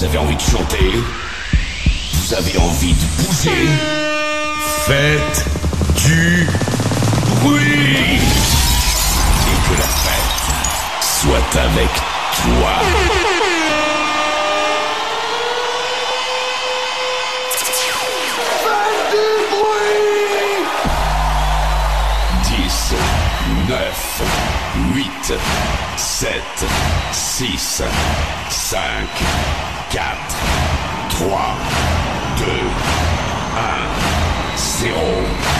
Vous avez envie de chanter Vous avez envie de bouger Faites du bruit Et que la fête soit avec toi. Dix, neuf, huit, sept, six, cinq, quatre, 4, 3, 2, 1, 0.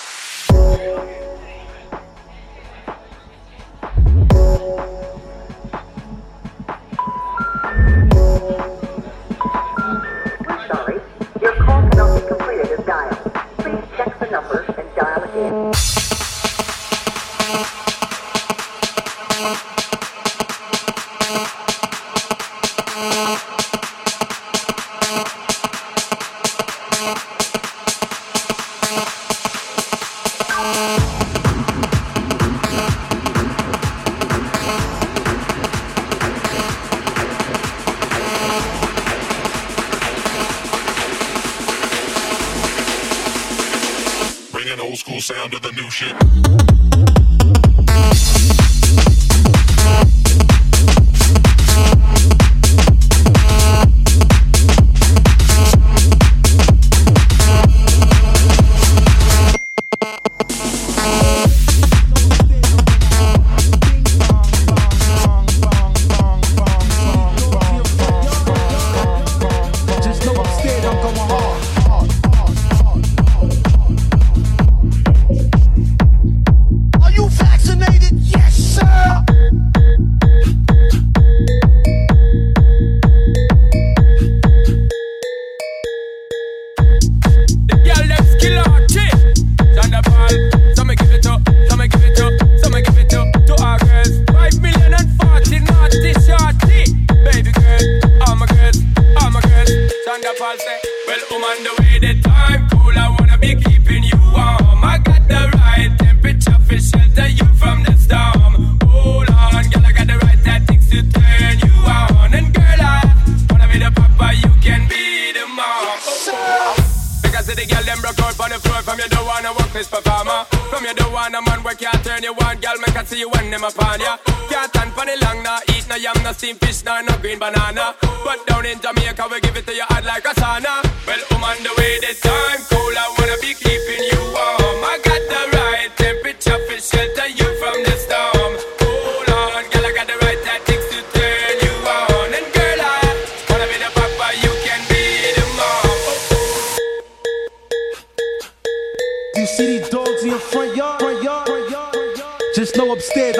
Because the girl them broke out on the floor. From you don't wanna work this performer. From you don't want a man where can't turn you on. Girl, make I see you when them upon ya. Can't stand for the long, nah Eat no yam, no steamed fish, nah, no green banana. But down in Jamaica, we give it to you hot like a sauna. Well, I'm on the way, this time cool I wanna be keeping you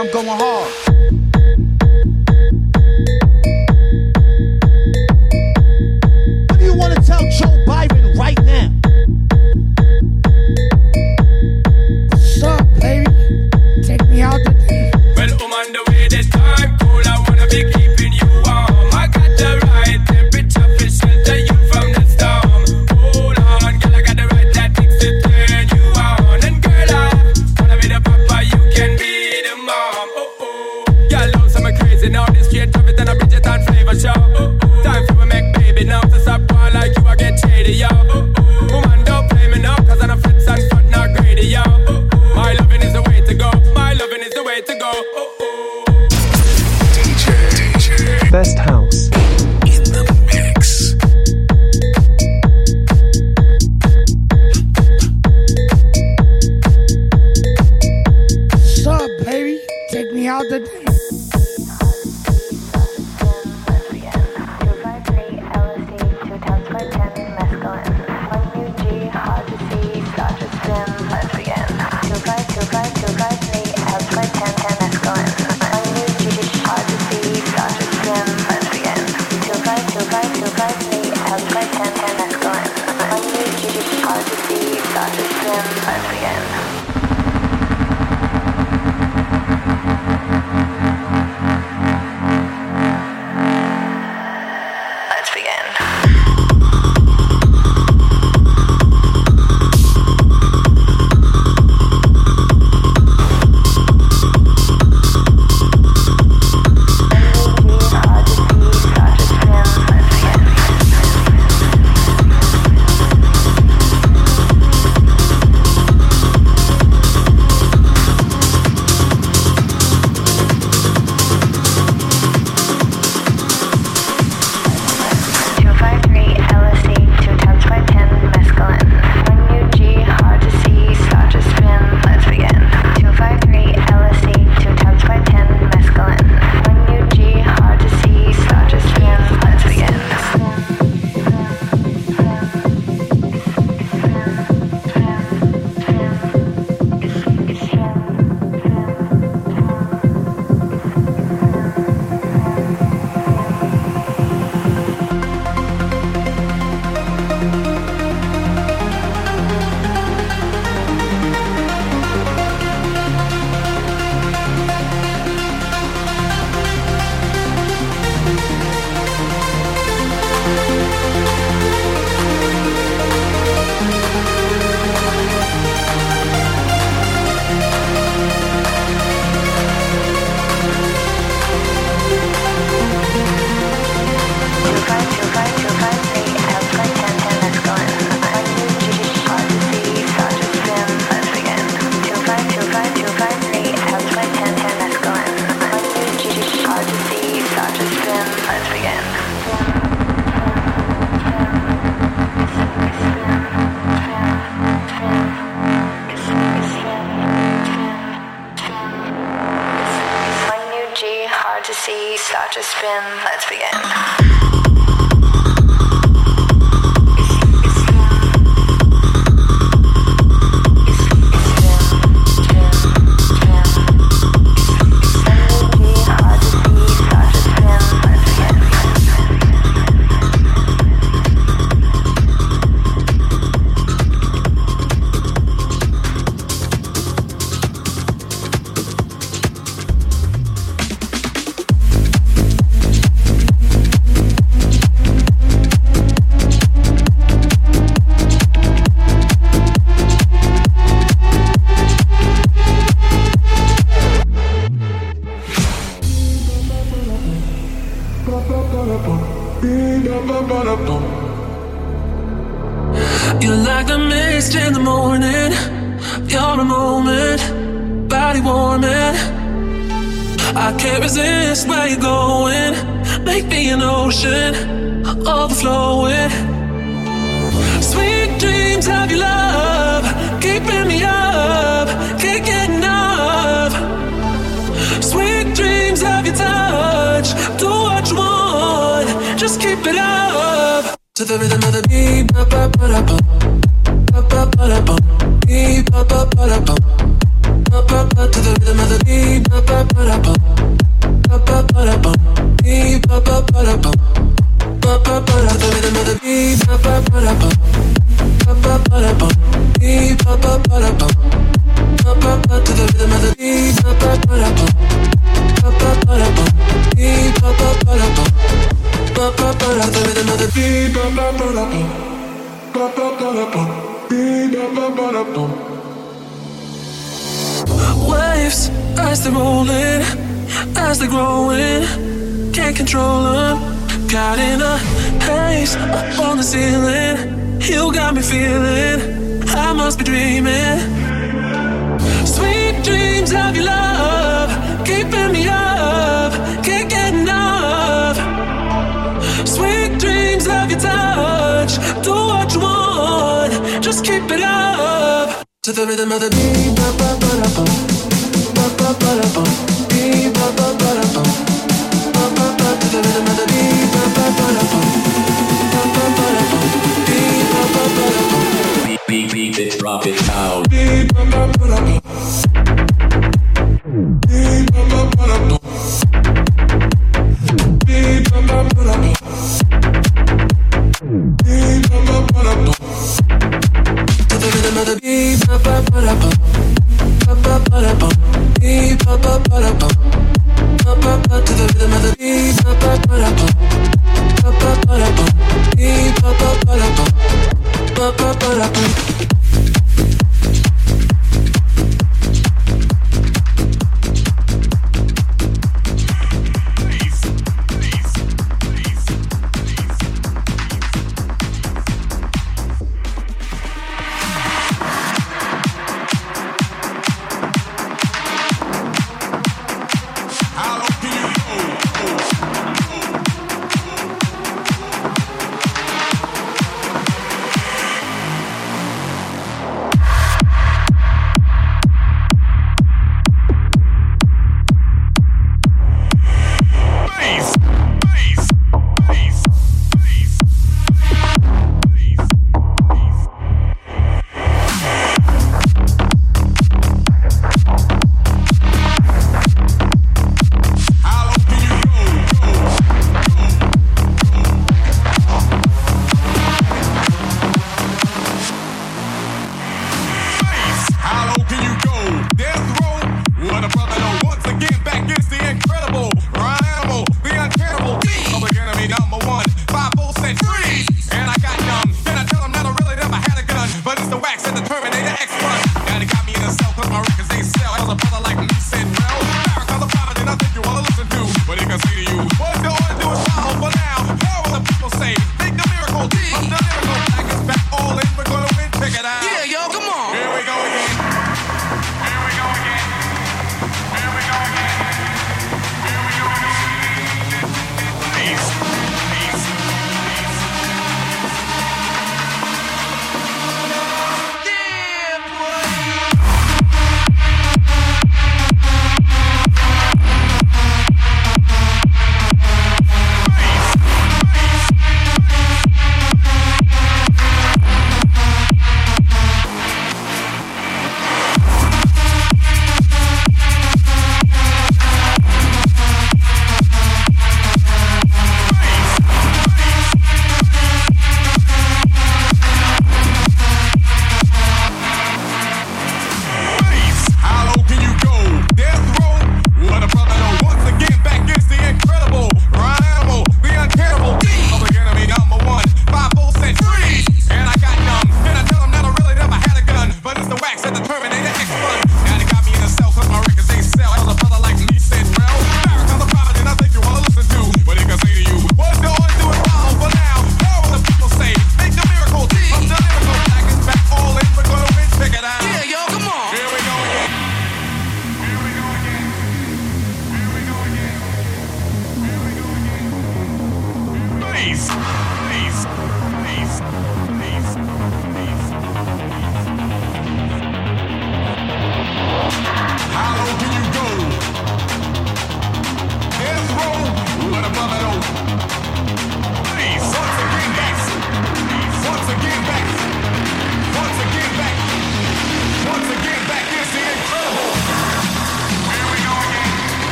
I'm going hard. loco por acá.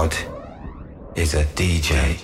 God is a DJ.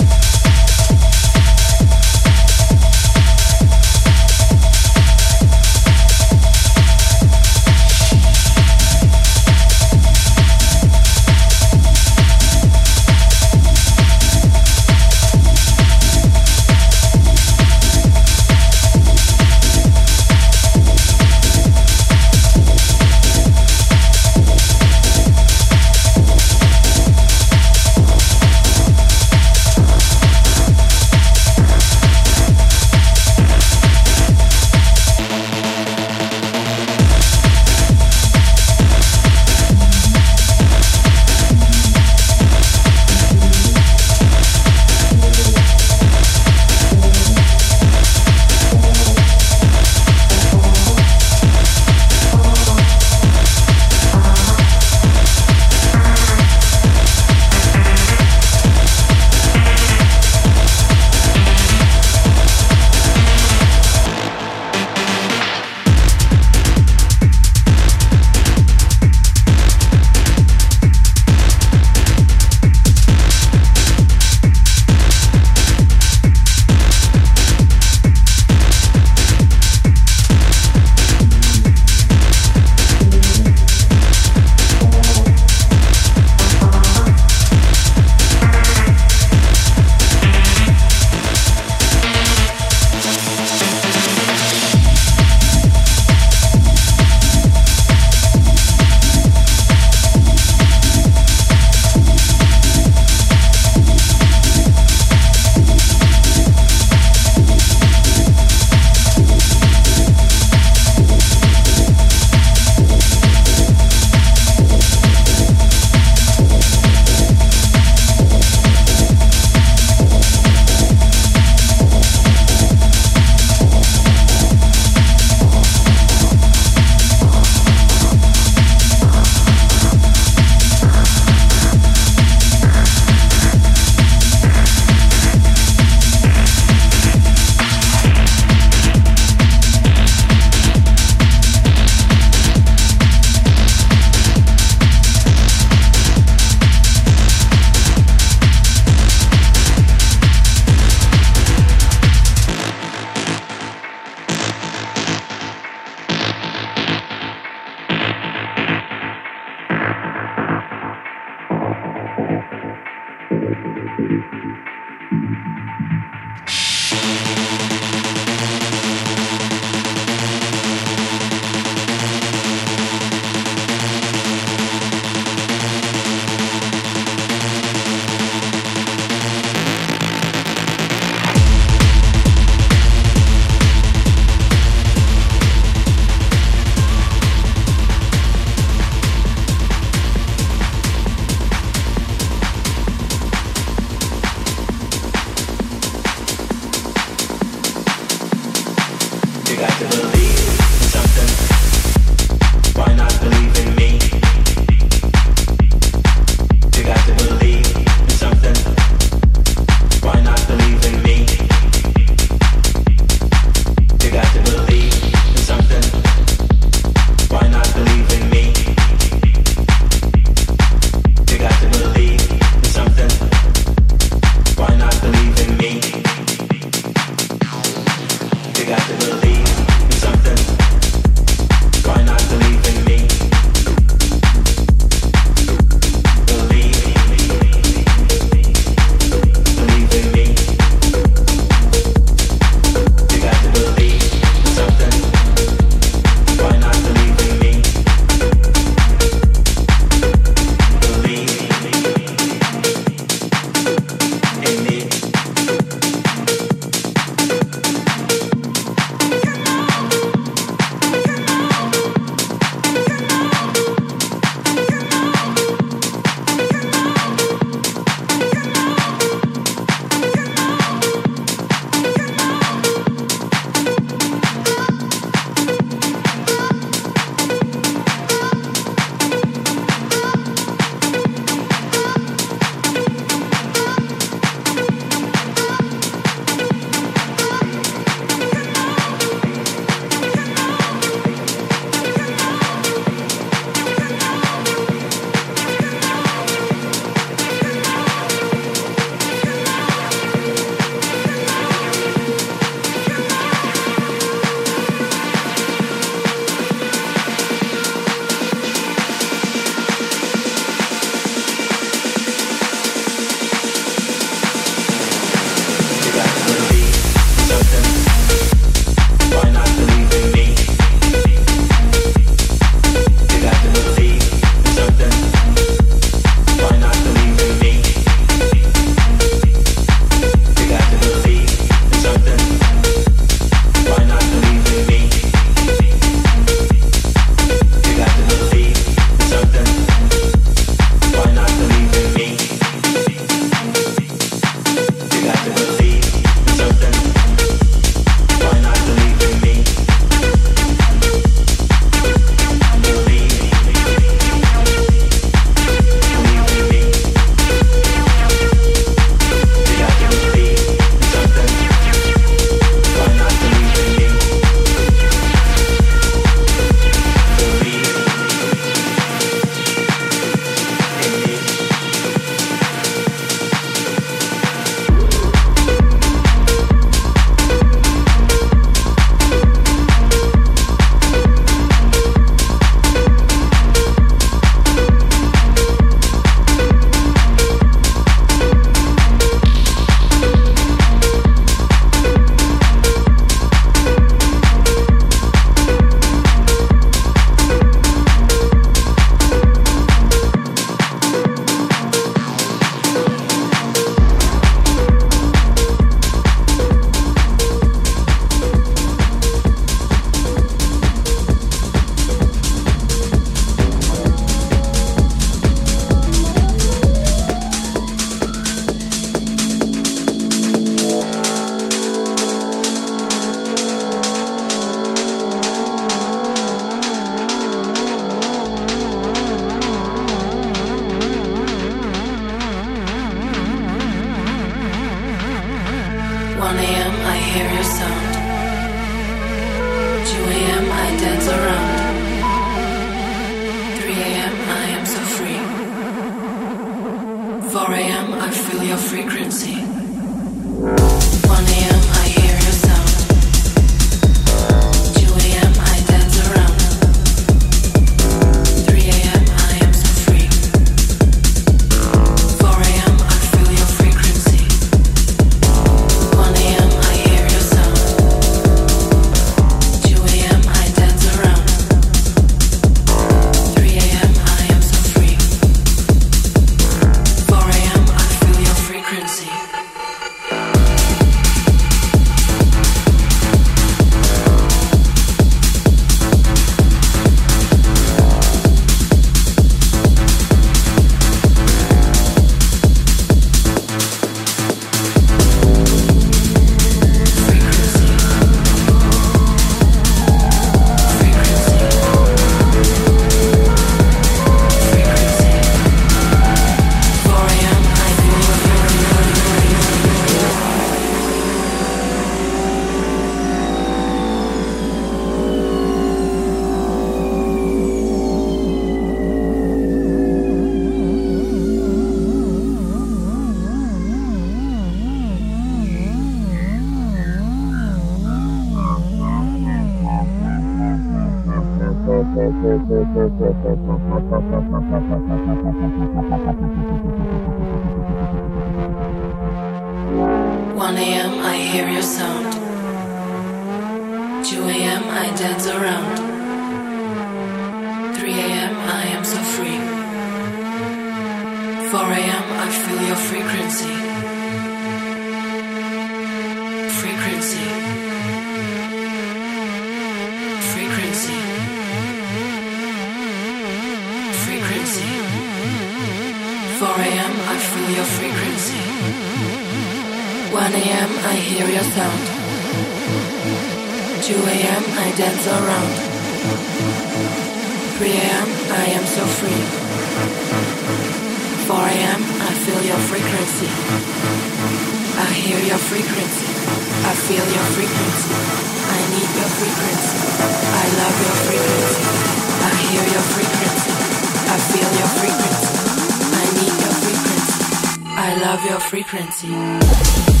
Love your frequency.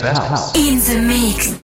Best House. In the mix.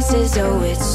pieces, oh, it's